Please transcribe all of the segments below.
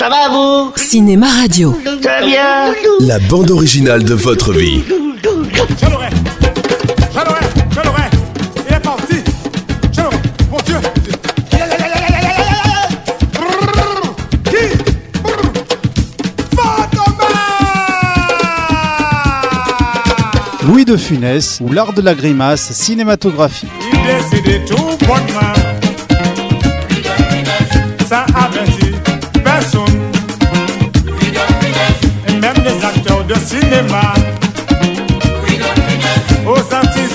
Ça va vous Cinéma Radio. Ça va bien La bande originale de votre vie. Je l'aurai Je l'aurai Je l'aurai Il est parti Je l'aurai Mon Dieu Qui Fantomas Louis de Funès ou l'art de la grimace cinématographique. Il décide tout bonnement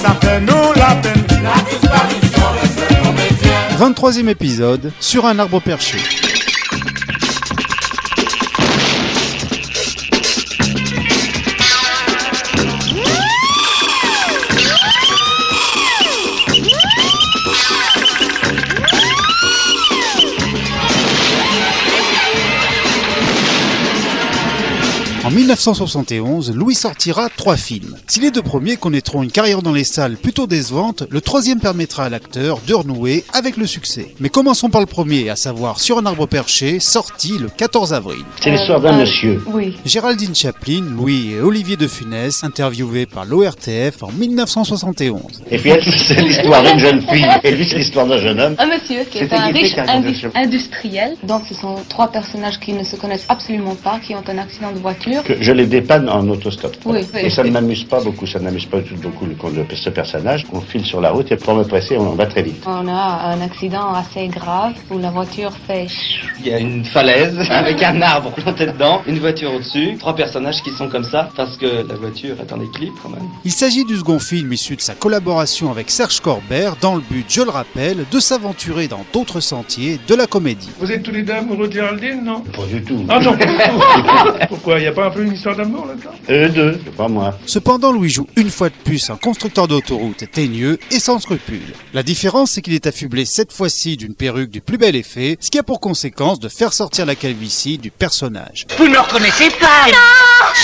ça fait nous la peine 23e épisode sur un arbre perché. 1971, Louis sortira trois films. Si les deux premiers connaîtront une carrière dans les salles plutôt décevante, le troisième permettra à l'acteur de renouer avec le succès. Mais commençons par le premier, à savoir Sur un arbre perché, sorti le 14 avril. C'est l'histoire d'un monsieur. Oui. Géraldine Chaplin, Louis et Olivier de Funès, interviewés par l'ORTF en 1971. Et puis elle, c'est l'histoire d'une jeune fille. Et lui, c'est l'histoire d'un jeune homme. Un monsieur qui est un riche indu- industriel. Donc ce sont trois personnages qui ne se connaissent absolument pas, qui ont un accident de voiture. Que je les dépanne en autostop. Oui, oui. Et ça ne m'amuse pas beaucoup. Ça n'amuse pas du tout beaucoup le, ce personnage. On file sur la route et pour me presser, on va très vite. On a un accident assez grave où la voiture fait. Il y a une falaise avec un arbre planté dedans, une voiture au-dessus, trois personnages qui sont comme ça parce que la voiture est en équilibre quand même. Il s'agit du second film issu de sa collaboration avec Serge Corbert dans le but, je le rappelle, de s'aventurer dans d'autres sentiers de la comédie. Vous êtes tous les deux amoureux de Géraldine, non? Pas du tout. Ah non, pas du tout. Pourquoi? Il n'y a pas un peu une histoire d'amour là-dedans Eux deux, c'est pas moi. Cependant, Louis joue une fois de plus un constructeur d'autoroute teigneux et sans scrupules. La différence, c'est qu'il est affublé cette fois-ci d'une perruque du plus bel effet, ce qui a pour conséquence de faire sortir la calvitie du personnage. Vous ne me reconnaissez pas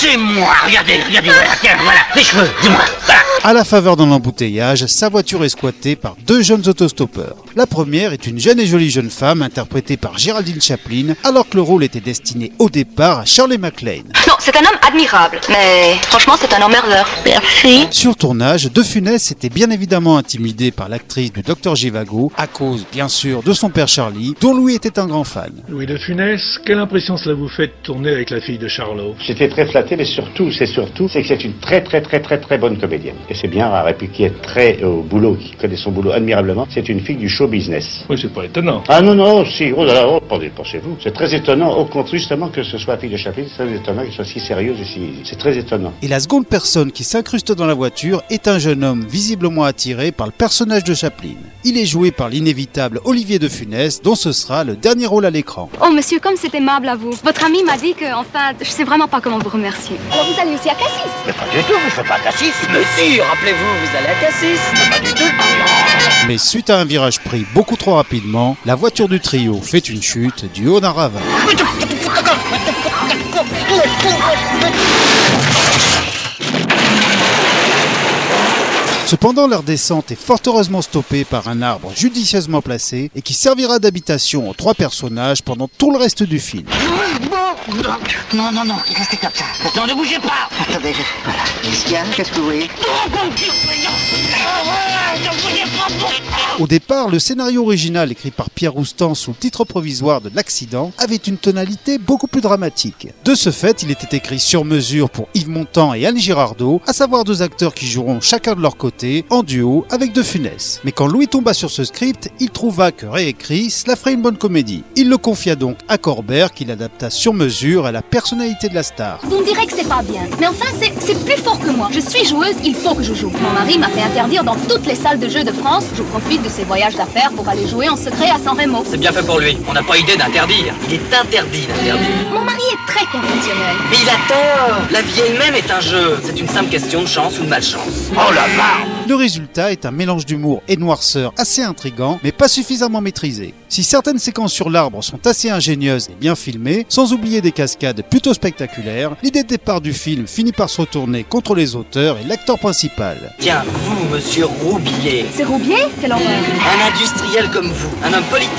C'est moi Regardez, regardez, voilà, tiens, voilà, les cheveux, dis-moi voilà. À la faveur d'un embouteillage, sa voiture est squattée par deux jeunes autostoppeurs. La première est une jeune et jolie jeune femme interprétée par Géraldine Chaplin, alors que le rôle était destiné au départ à Shirley MacLaine. Non, c'est un homme admirable, mais franchement, c'est un emmerdeur. Merci. Sur tournage, De Funès était bien évidemment intimidé par l'actrice du Dr Givago, à cause, bien sûr, de son père Charlie, dont Louis était un grand fan. Louis de Funès, quelle impression cela vous fait de tourner avec la fille de Charlot? J'étais très mais surtout, c'est surtout, c'est que c'est une très très très très très bonne comédienne. Et c'est bien rare. Et puis qui est très au boulot, qui connaît son boulot admirablement. C'est une fille du show business. Oui, c'est pas étonnant. Ah non, non, si, oh là là, oh, pensez-vous. C'est très étonnant, au contraire, justement, que ce soit la fille de Chaplin, c'est très étonnant qu'elle soit si sérieuse et si... C'est très étonnant. Et la seconde personne qui s'incruste dans la voiture est un jeune homme visiblement attiré par le personnage de Chaplin. Il est joué par l'inévitable Olivier de Funès, dont ce sera le dernier rôle à l'écran. Oh monsieur, comme c'est aimable à vous. Votre ami m'a dit que, enfin, je sais vraiment pas comment vous remercier. Alors vous allez aussi à Cassis Mais pas du tout, je fais pas Cassis. Mais si, rappelez-vous, vous allez à Cassis Mais suite à un virage pris beaucoup trop rapidement, la voiture du trio fait une chute du haut d'un ravin. Cependant, leur descente est fort heureusement stoppée par un arbre judicieusement placé et qui servira d'habitation aux trois personnages pendant tout le reste du film. Non, non, non, restez comme ça. Non, ne bougez pas Attendez, je... voilà. Qu'est-ce qu'il y a Qu'est-ce que vous voyez Au départ, le scénario original écrit par Pierre Roustan sous le titre provisoire de L'accident avait une tonalité beaucoup plus dramatique. De ce fait, il était écrit sur mesure pour Yves Montand et Anne Girardot, à savoir deux acteurs qui joueront chacun de leur côté, en duo avec De Funès. Mais quand Louis tomba sur ce script, il trouva que réécrit, cela ferait une bonne comédie. Il le confia donc à Corbert qu'il adapta sur mesure à la personnalité de la star. Me direz que c'est pas bien. Mais enfin, c'est c'est plus fort que moi. Je suis joueuse, il faut que je joue. Mon mari m'a fait interdire dans toutes les salles de jeux de France. Je profite de ses voyages d'affaires pour aller jouer en secret à San Remo. C'est bien fait pour lui. On n'a pas idée d'interdire. Il est interdit d'interdire. Mon mari est très conventionnel. Mais il a tort. La vie elle-même est un jeu. C'est une simple question de chance ou de malchance. Oh la marre Le résultat est un mélange d'humour et de noirceur assez intrigant, mais pas suffisamment maîtrisé. Si certaines séquences sur l'arbre sont assez ingénieuses et bien filmées, sans oublier des cascades plutôt spectaculaires, l'idée de départ du film finit par se retourner contre les auteurs et l'acteur principal. Tiens, vous, monsieur Roubier. C'est Roubier Quel horreur Un industriel comme vous, un homme politique.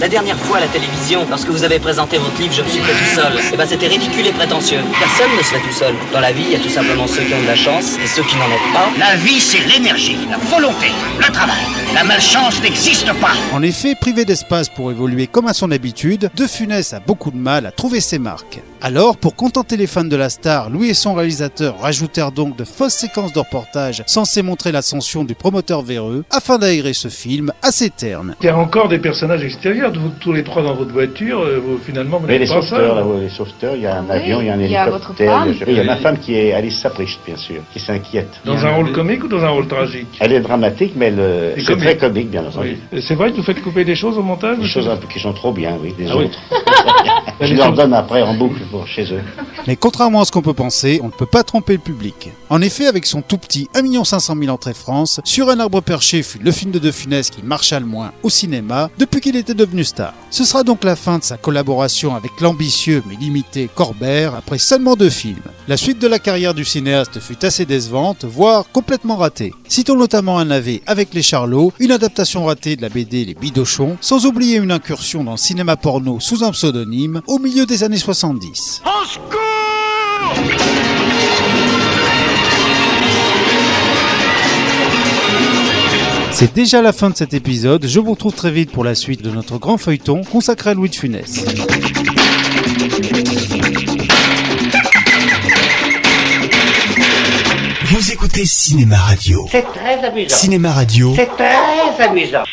La dernière fois à la télévision, lorsque vous avez présenté votre livre Je me suis fait tout seul, eh ben c'était ridicule et prétentieux. Personne ne se fait tout seul. Dans la vie, il y a tout simplement ceux qui ont de la chance et ceux qui n'en ont pas. La vie, c'est l'énergie, la volonté, le travail. La malchance n'existe pas. En effet, privé d'espace pour évoluer comme à son habitude, De Funès a beaucoup de mal à trouver ses marques. Alors, pour contenter les fans de la star, Louis et son réalisateur rajoutèrent donc de fausses séquences de reportages censées montrer l'ascension du promoteur véreux afin d'aérer ce film assez terne. Il y a encore des personnages extérieurs, vous, tous les trois dans votre voiture, euh, vous, finalement, vous les pas sauveteurs, là, les sauveteurs, il y a un Oui, avion, il y a un il y a votre hélicoptère, femme. il y a- il y a ma femme qui est Alice Sapricht, bien sûr, qui s'inquiète. Dans un rôle comique ou dans un rôle tragique? Elle est dramatique, mais elle, Et c'est comique. très comique, bien entendu. Oui. C'est vrai que vous faites couper des choses au montage Des choses un peu qui sont trop bien, oui, des Ah oui. autres. Je leur donne après en boucle Mais contrairement à ce qu'on peut penser, on ne peut pas tromper le public. En effet, avec son tout petit 1 500 000 entrées France, Sur un arbre perché fut le film de De Funès qui marcha le moins au cinéma depuis qu'il était devenu star. Ce sera donc la fin de sa collaboration avec l'ambitieux mais limité Corbert après seulement deux films. La suite de la carrière du cinéaste fut assez décevante, voire complètement ratée. Citons notamment un navet avec les Charlots, une adaptation ratée de la BD Les Bidochons, sans oublier une incursion dans le cinéma porno sous un pseudonyme au milieu des années 70. Au secours C'est déjà la fin de cet épisode, je vous retrouve très vite pour la suite de notre grand feuilleton consacré à Louis de Funès. Écoutez Cinéma Radio. C'est très amusant. Cinéma Radio, C'est très amusant.